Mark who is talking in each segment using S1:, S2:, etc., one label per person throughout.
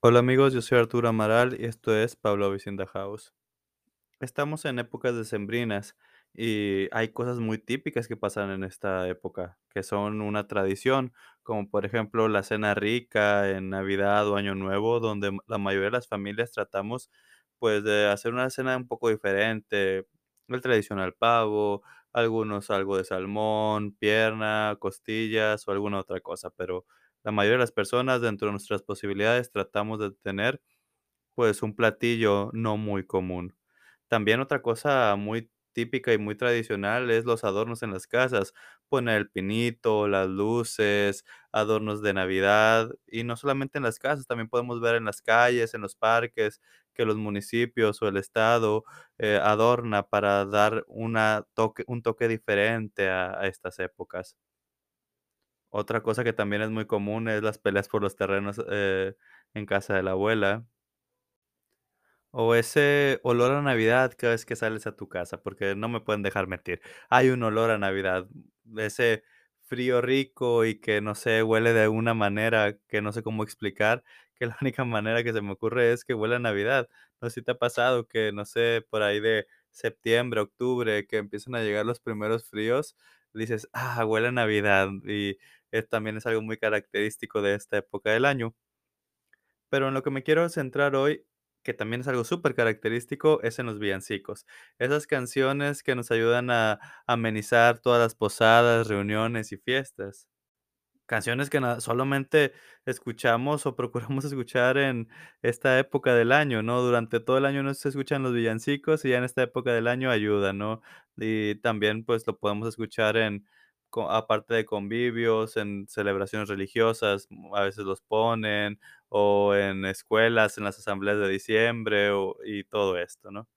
S1: Hola amigos, yo soy Arturo Amaral y esto es Pablo Vicinda House. Estamos en épocas decembrinas y hay cosas muy típicas que pasan en esta época, que son una tradición, como por ejemplo la cena rica en Navidad o Año Nuevo, donde la mayoría de las familias tratamos pues de hacer una cena un poco diferente, el tradicional pavo, algunos algo de salmón, pierna, costillas o alguna otra cosa, pero la mayoría de las personas dentro de nuestras posibilidades tratamos de tener pues un platillo no muy común. También otra cosa muy típica y muy tradicional es los adornos en las casas. Poner el pinito, las luces, adornos de Navidad y no solamente en las casas, también podemos ver en las calles, en los parques, que los municipios o el estado eh, adorna para dar una toque, un toque diferente a, a estas épocas. Otra cosa que también es muy común es las peleas por los terrenos eh, en casa de la abuela O ese olor a Navidad cada vez que sales a tu casa, porque no me pueden dejar mentir. Hay un olor a Navidad, ese frío rico y que, no sé, huele de una manera que no sé cómo explicar, que la única manera que se me ocurre es que huele a Navidad. No sé si te ha pasado que, no sé, por ahí de septiembre, octubre, que empiezan a llegar los primeros fríos, dices: "Ah, huele a Navidad", y, eh, también es algo muy característico de esta época del año. Pero en lo que me quiero centrar hoy, que también es algo súper característico, es en los villancicos. Esas canciones que nos ayudan a amenizar todas las posadas, reuniones y fiestas. Canciones que solamente escuchamos o procuramos escuchar en esta época del año, ¿no? Durante todo el año no se escuchan los villancicos y ya en esta época del año ayudan, ¿no? Y también, pues, lo podemos escuchar en aparte de convivios, en celebraciones religiosas, mm, a veces los ponen, o en escuelas, en las asambleas de diciembre, o y todo esto, ¿no?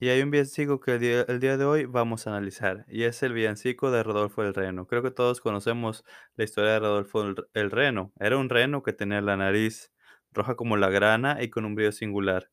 S1: Y hay un villancico que el día, de hoy vamos a analizar, y es el villancico de Rodolfo el Reno. Creo que todos conocemos la historia de Rodolfo el, el Reno. Era un reno que tenía la nariz roja como la grana y con un brillo singular.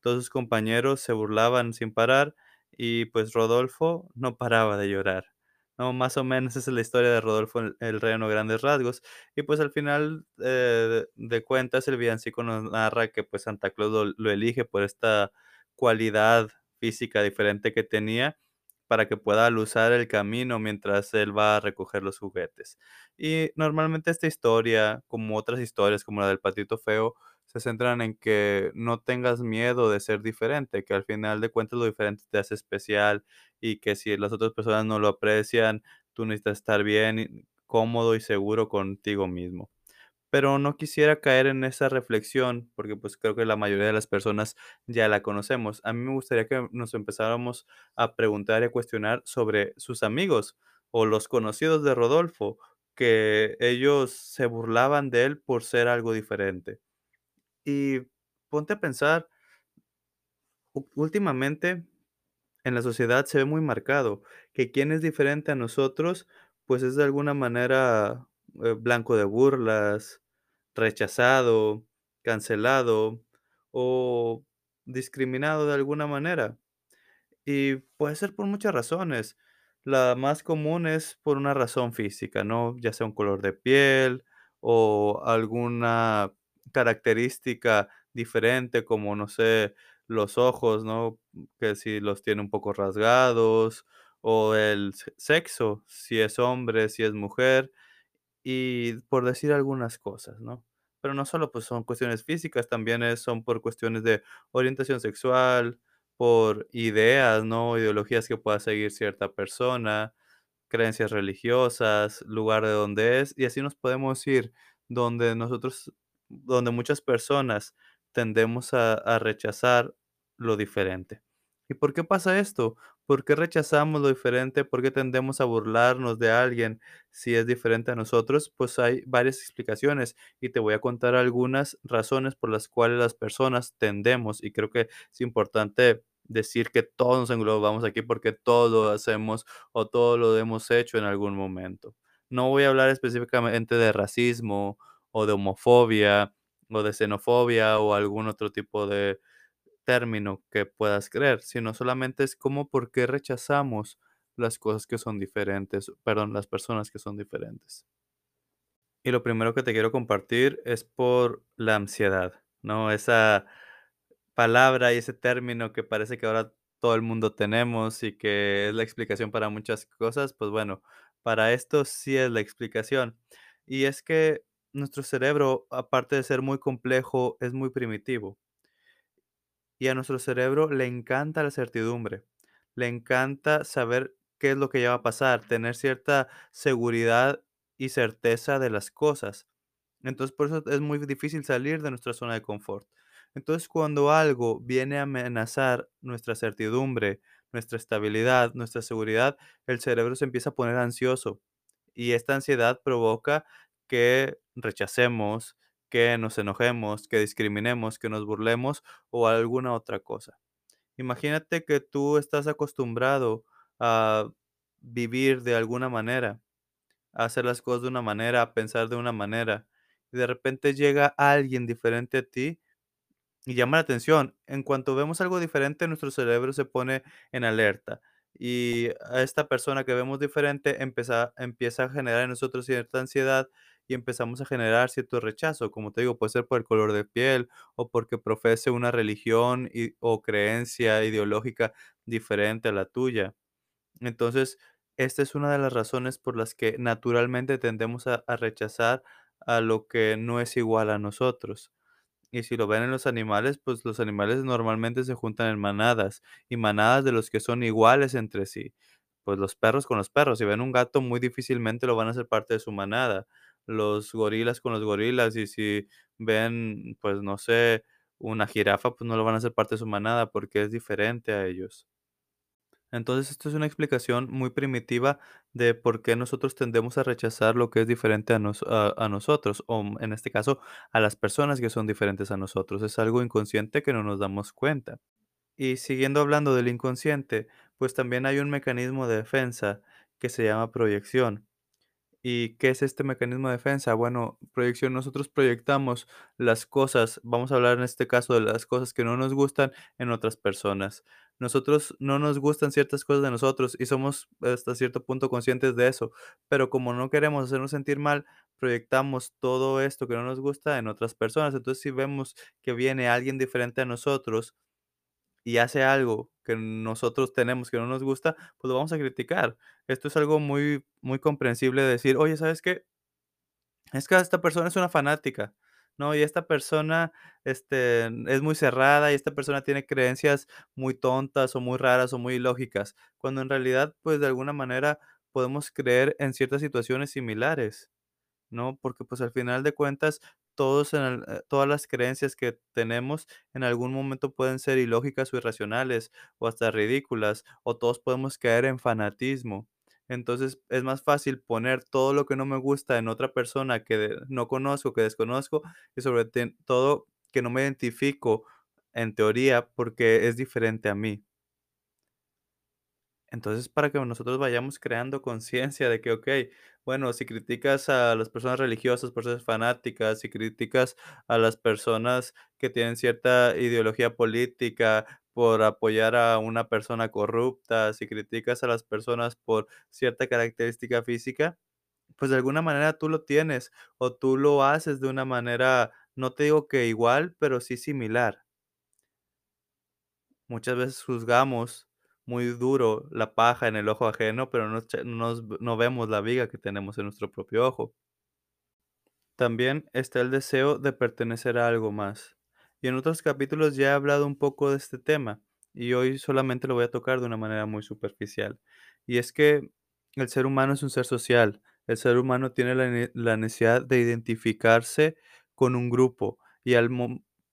S1: Todos sus compañeros se burlaban sin parar y pues Rodolfo no paraba de llorar. No, más o menos esa es la historia de Rodolfo el, Reno, grandes rasgos. Y pues al final eh, de, cuentas el villancico nos narra que pues Santa Claus lo, lo elige por esta cualidad física diferente que tenía para que pueda luzar el camino mientras él va a recoger los juguetes. Y normalmente esta historia, como otras historias como la del patito feo, se centran en que no tengas miedo de ser diferente, que al final de cuentas lo diferente te hace especial y que si las otras personas no lo aprecian, tú necesitas estar bien, cómodo y seguro contigo mismo. Pero no quisiera caer en esa reflexión, porque, pues, creo que la mayoría de las personas ya la conocemos. A mí me gustaría que nos empezáramos a preguntar y a cuestionar sobre sus amigos o los conocidos de Rodolfo, que ellos se burlaban de él por ser algo diferente. Y ponte a pensar, últimamente en la sociedad se ve muy marcado que quien es diferente a nosotros, pues es de alguna manera eh, blanco de burlas, rechazado, cancelado o discriminado de alguna manera. Y puede ser por muchas razones. La más común es por una razón física, ¿no? Ya sea un color de piel o alguna característica diferente, como, no sé, los ojos, ¿no? Que si los tiene un poco rasgados, o el se- sexo, si es hombre, si es mujer y por decir algunas cosas, ¿no? Pero no solo, pues, son cuestiones físicas, también es son por cuestiones de orientación sexual, por ideas, ¿no? Ideologías que pueda seguir cierta persona, creencias religiosas, lugar de donde es, y así nos podemos ir donde nosotros donde muchas personas tendemos a rechazar lo diferente. ¿Y por qué pasa esto? ¿Por qué rechazamos lo diferente? ¿Por qué tendemos a burlarnos de alguien si es diferente a nosotros? Pues hay varias explicaciones y te voy a contar algunas razones por las cuales las personas tendemos, y creo que es importante decir que todos nos englobamos aquí porque todo lo hacemos o todo lo hemos hecho en algún momento. No voy a hablar específicamente de racismo o de homofobia o de xenofobia o algún otro tipo de término que puedas creer, sino solamente es como por qué rechazamos las cosas que son diferentes, perdón, las personas que son diferentes. Y lo primero que te quiero compartir es por la ansiedad, ¿no? Esa palabra y ese término que parece que ahora todo el mundo tenemos y que es la explicación para muchas cosas, pues bueno, para esto sí es la explicación. Y es que nuestro cerebro, aparte de ser muy complejo, es muy primitivo. Y a nuestro cerebro le encanta la certidumbre, le encanta saber qué es lo que ya va a pasar, tener cierta seguridad y certeza de las cosas. Entonces, por eso es muy difícil salir de nuestra zona de confort. Entonces, cuando algo viene a amenazar nuestra certidumbre, nuestra estabilidad, nuestra seguridad, el cerebro se empieza a poner ansioso y esta ansiedad provoca que rechacemos, que nos enojemos, que discriminemos, que nos burlemos o alguna otra cosa. Imagínate que tú estás acostumbrado a vivir de alguna manera, a hacer las cosas de una manera, a pensar de una manera, y de repente llega alguien diferente a ti y llama la atención. En cuanto vemos algo diferente, nuestro cerebro se pone en alerta. Y a esta persona que vemos diferente empieza, empieza a generar en nosotros cierta ansiedad y empezamos a generar cierto rechazo. Como te digo, puede ser por el color de piel o porque profese una religión y- o creencia ideológica diferente a la tuya. Entonces, esta es una de las razones por las que naturalmente tendemos a a rechazar a lo que no es igual a nosotros. Y si lo ven en los animales, pues los animales normalmente se juntan en manadas, y manadas de los que son iguales entre sí. Pues los perros con los perros, si ven un gato muy difícilmente lo van a hacer parte de su manada. Los gorilas con los gorilas, y si ven, pues no sé, una jirafa, pues no lo van a hacer parte de su manada porque es diferente a ellos. Entonces, esto es una explicación muy primitiva de por qué nosotros tendemos a rechazar lo que es diferente a, nos- a- a nosotros, o mm, en este caso, a las personas que son diferentes a nosotros. Es algo inconsciente que no nos damos cuenta. Y siguiendo hablando del inconsciente, pues también hay un mecanismo de defensa que se llama proyección. ¿Y qué es este mecanismo de defensa? Bueno, proyección, nosotros proyectamos las cosas, vamos a hablar en este caso de las cosas que no nos gustan en otras personas. Nosotros no nos gustan ciertas cosas de nosotros y somos hasta cierto punto conscientes de eso, pero como no queremos hacernos sentir mal, proyectamos todo esto que no nos gusta en otras personas. Entonces, si vemos que viene alguien diferente a nosotros, y hace algo que nosotros tenemos que no nos gusta, pues lo vamos a criticar. Esto es algo muy, muy comprensible de decir, oye, ¿sabes qué? Es que esta persona es una fanática, ¿no? Y esta persona, este, es muy cerrada y esta persona tiene creencias muy tontas o muy raras o muy ilógicas, cuando en realidad, pues de alguna manera podemos creer en ciertas situaciones similares. ¿no? Porque, pues, al final de cuentas, todos en eh, todas las creencias que tenemos en algún momento pueden ser ilógicas o irracionales, o hasta ridículas, o todos podemos caer en fanatismo. Entonces, es más fácil poner todo lo que no me gusta en otra persona que no conozco, que desconozco, y sobre todo que no me identifico, en teoría, porque es diferente a mí. Entonces, para que nosotros vayamos creando conciencia de que, okey, bueno, si criticas a las personas religiosas por ser fanáticas, si criticas a las personas que tienen cierta ideología política por apoyar a una persona corrupta, si criticas a las personas por cierta característica física, pues, de alguna manera tú lo tienes, o tú lo haces de una manera, no te digo que igual, pero sí similar. Muchas veces juzgamos muy duro la paja en el ojo ajeno, pero no no vemos la viga que tenemos en nuestro propio ojo. También está el deseo de pertenecer a algo más. Y en otros capítulos ya he hablado un poco de este tema, y hoy solamente lo voy a tocar de una manera muy superficial. Y es que el ser humano es un ser social. El ser humano tiene la, la necesidad de identificarse con un grupo. Y al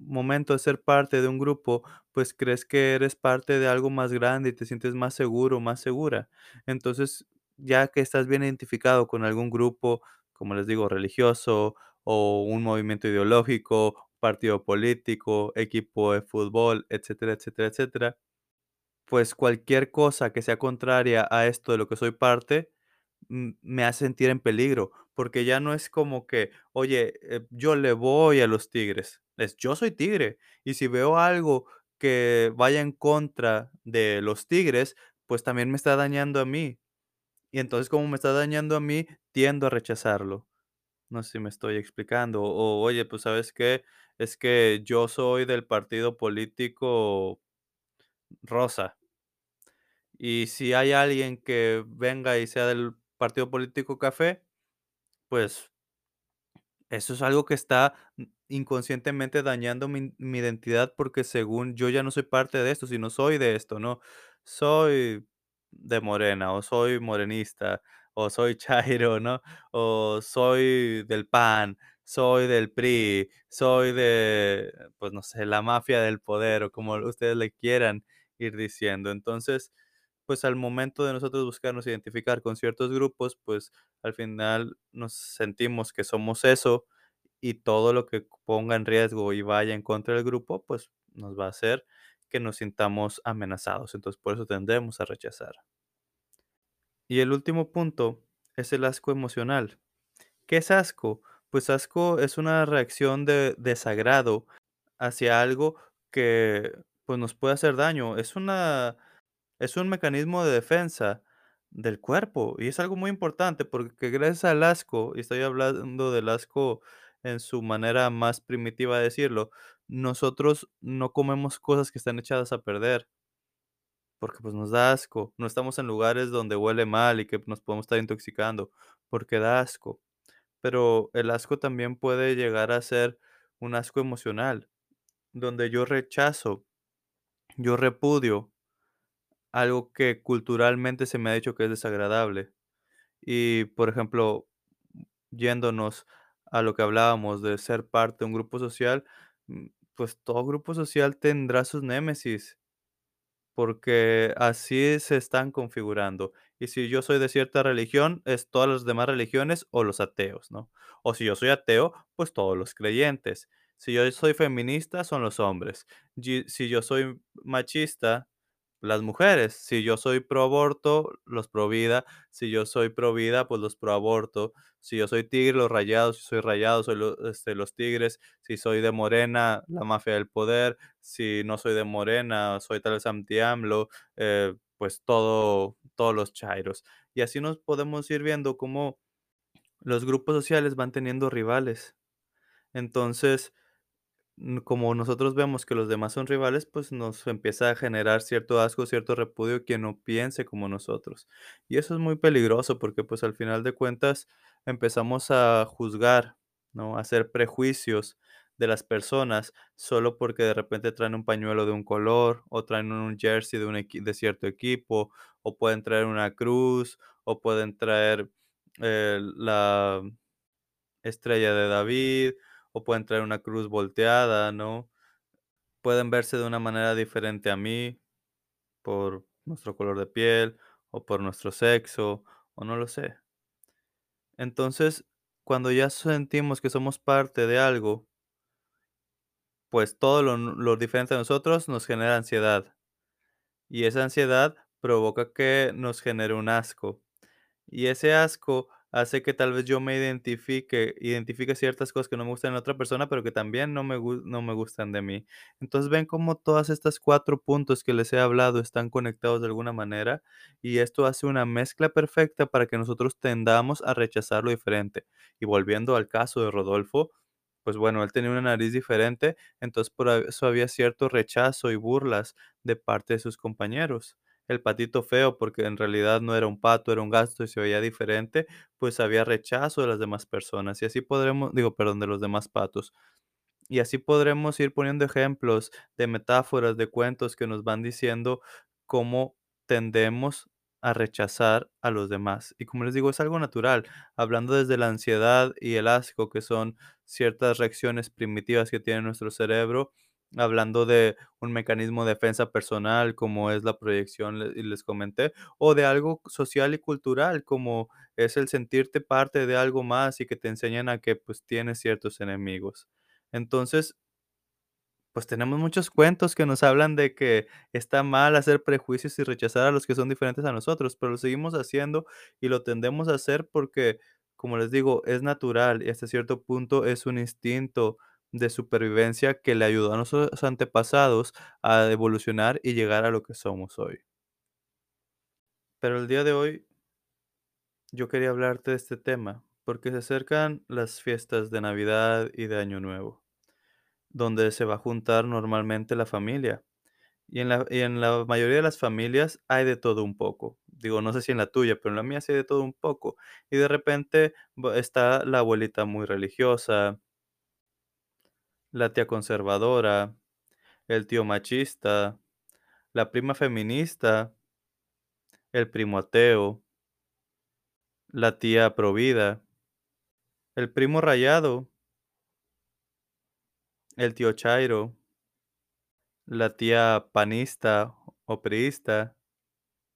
S1: momento de ser parte de un grupo, pues crees que eres parte de algo más grande y te sientes más seguro, más segura. Entonces, ya que estás bien identificado con algún grupo, como les digo, religioso o un movimiento ideológico, partido político, equipo de fútbol, etcétera, etcétera, etcétera, pues cualquier cosa que sea contraria a esto de lo que soy parte, mm, me hace sentir en peligro, porque ya no es como que, oye, eh, yo le voy a los tigres, es yo soy tigre, y si veo algo que vaya en contra de los tigres, pues también me está dañando a mí. Y entonces, como me está dañando a mí, tiendo a rechazarlo. No sé si me estoy explicando. O, oye, pues, ¿sabes qué? Es que yo soy del partido político rosa. Y si hay alguien que venga y sea del partido político café, pues eso es algo que está inconscientemente dañando mi, identidad porque según yo ya no soy parte de esto, sino soy de esto, ¿no? Soy de morena o soy morenista o soy chairo, ¿no? O soy del PAN, soy del PRI, soy de, pues no sé, la mafia del poder o como ustedes le quieran ir diciendo. Entonces, pues al momento de nosotros buscarnos identificar con ciertos grupos, pues al final nos sentimos que somos eso y todo lo que ponga en riesgo y vaya en contra del grupo, pues nos va a hacer que nos sintamos amenazados. Entonces por eso tendemos a rechazar. Y el último punto es el asco emocional. ¿Qué es asco? Pues asco es una reacción de desagrado hacia algo que pues nos puede hacer daño. Es una Es un mecanismo de defensa del cuerpo y es algo muy importante porque gracias al asco, y estoy hablando del asco en su manera más primitiva de decirlo, nosotros no comemos cosas que están echadas a perder porque pues nos da asco. No estamos en lugares donde huele mal y que nos podemos estar intoxicando porque da asco. Pero el asco también puede llegar a ser un asco emocional, donde yo rechazo, yo repudio algo que culturalmente se me ha dicho que es desagradable. Y, por ejemplo, yéndonos a lo que hablábamos de ser parte de un grupo social, mm, pues todo grupo social tendrá sus némesis, porque así se están configurando. Y si yo soy de cierta religión, es todas las demás religiones o los ateos, ¿no? O si yo soy ateo, pues todos los creyentes. Si yo soy feminista, son los hombres. Si yo soy machista, las mujeres. Si yo soy pro aborto, los pro vida. Si yo soy pro vida, pues los pro aborto. Si yo soy tigre, los rayados. Si soy rayado, soy este, los tigres. Si soy de morena, la mafia del poder. Si no soy de morena, soy tal vez anti-AMLO, eh, pues todo, todos los chairos. Y así nos podemos ir viendo cómo los grupos sociales van teniendo rivales. Entonces, como nosotros vemos que los demás son rivales, pues nos empieza a generar cierto asco, cierto repudio quien no piense como nosotros. Y eso es muy peligroso porque pues al final de cuentas empezamos a juzgar, ¿no? A hacer prejuicios de las personas solo porque de repente traen un pañuelo de un color o traen un jersey de, un de cierto equipo o pueden traer una cruz o pueden traer eh, la estrella de David o pueden traer una cruz volteada, ¿no? Pueden verse de una manera diferente a mí por nuestro color de piel o por nuestro sexo o no lo sé. Entonces, cuando ya sentimos que somos parte de algo, pues todo lo, diferente a nosotros nos genera ansiedad y esa ansiedad provoca que nos genere un asco. Y ese asco hace que tal vez yo me identifique identifique ciertas cosas que no me gustan en otra persona, pero que también no me no me gustan de mí. Entonces, ven cómo todas estas 4 puntos que les he hablado están conectados de alguna manera, y esto hace una mezcla perfecta para que nosotros tendamos a rechazar lo diferente. Y volviendo al caso de Rodolfo, pues bueno, él tenía una nariz diferente, entonces por eso había cierto rechazo y burlas de parte de sus compañeros el patito feo, porque en realidad no era un pato, era un gato y se veía diferente, pues había rechazo de las demás personas. Y así podremos, digo, perdón, de los demás patos. Y así podremos ir poniendo ejemplos de metáforas, de cuentos que nos van diciendo cómo tendemos a rechazar a los demás. Y como les digo, es algo natural, hablando desde la ansiedad y el asco, que son ciertas reacciones primitivas que tiene nuestro cerebro, hablando de un mecanismo de defensa personal, como es la proyección, y les comenté, o de algo social y cultural, como es el sentirte parte de algo más y que te enseñan a que pues tienes ciertos enemigos. Entonces, pues tenemos muchos cuentos que nos hablan de que está mal hacer prejuicios y rechazar a los que son diferentes a nosotros, pero lo seguimos haciendo y lo tendemos a hacer porque, como les digo, es natural y hasta cierto punto es un instinto de supervivencia que le ayudó a nuestros antepasados a evolucionar y llegar a lo que somos hoy. Pero el día de hoy yo quería hablarte de este tema porque se acercan las fiestas de Navidad y de Año Nuevo, donde se va a juntar normalmente la familia. Y en la, y en la mayoría de las familias hay de todo un poco. Digo, no sé si en la tuya, pero en la mía sí hay de todo un poco. Y de repente está la abuelita muy religiosa, la tía conservadora, el tío machista, la prima feminista, el primo ateo, la tía provida, el primo rayado, el tío chairo, la tía panista o priista,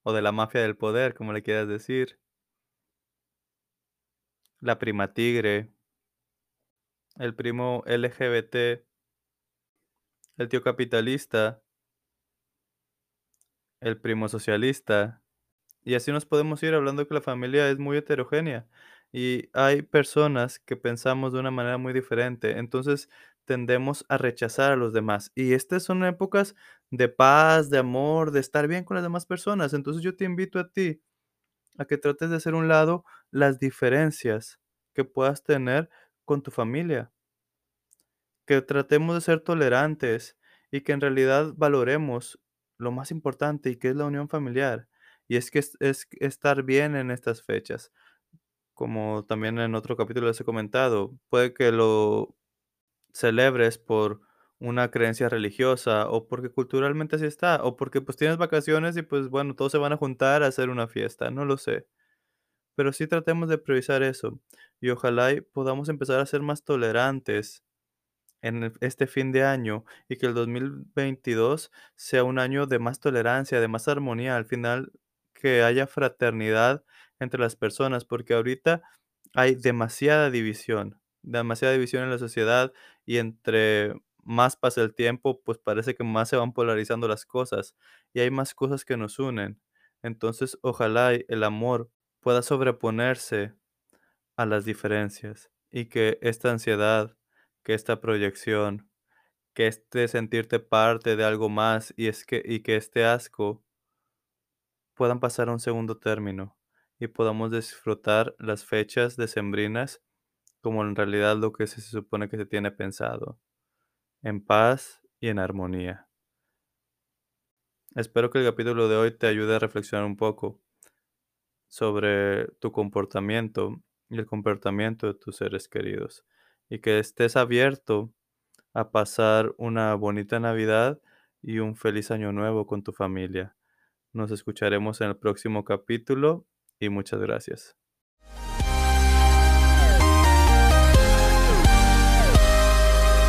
S1: o de la mafia del poder, como le quieras decir, la prima tigre, el primo LGBT, el tío capitalista, el primo socialista, y así nos podemos ir hablando que la familia es muy heterogénea y hay personas que pensamos de una manera muy diferente, entonces tendemos a rechazar a los demás. Y estas son épocas de paz, de amor, de estar bien con las demás personas. Entonces yo te invito a ti a que trates de hacer un lado las diferencias que puedas tener con tu familia, que tratemos de ser tolerantes y que en realidad valoremos lo más importante y que es la unión familiar. Y es que es, es estar bien en estas fechas. Como también en otro capítulo les he comentado, puede que lo celebres por una creencia religiosa o porque culturalmente así está, o porque pues tienes vacaciones y pues bueno, todos se van a juntar a hacer una fiesta, no lo sé. Pero sí tratemos de priorizar eso y ojalá y podamos empezar a ser más tolerantes en este fin de año y que el 2022 sea un año de más tolerancia, de más armonía, al final que haya fraternidad entre las personas, porque ahorita hay demasiada división, demasiada división en la sociedad y entre más pasa el tiempo, pues parece que más se van polarizando las cosas y hay más cosas que nos unen. Entonces, ojalá el amor pueda sobreponerse a las diferencias y que esta ansiedad, que esta proyección, que este sentirte parte de algo más y que y que este asco puedan pasar a un segundo término y podamos disfrutar las fechas decembrinas como en realidad lo que se supone que se tiene pensado, en paz y en armonía. Espero que el capítulo de hoy te ayude a reflexionar un poco sobre tu comportamiento y el comportamiento de tus seres queridos y que estés abierto a pasar una bonita Navidad y un feliz año nuevo con tu familia. Nos escucharemos en el próximo capítulo y muchas gracias.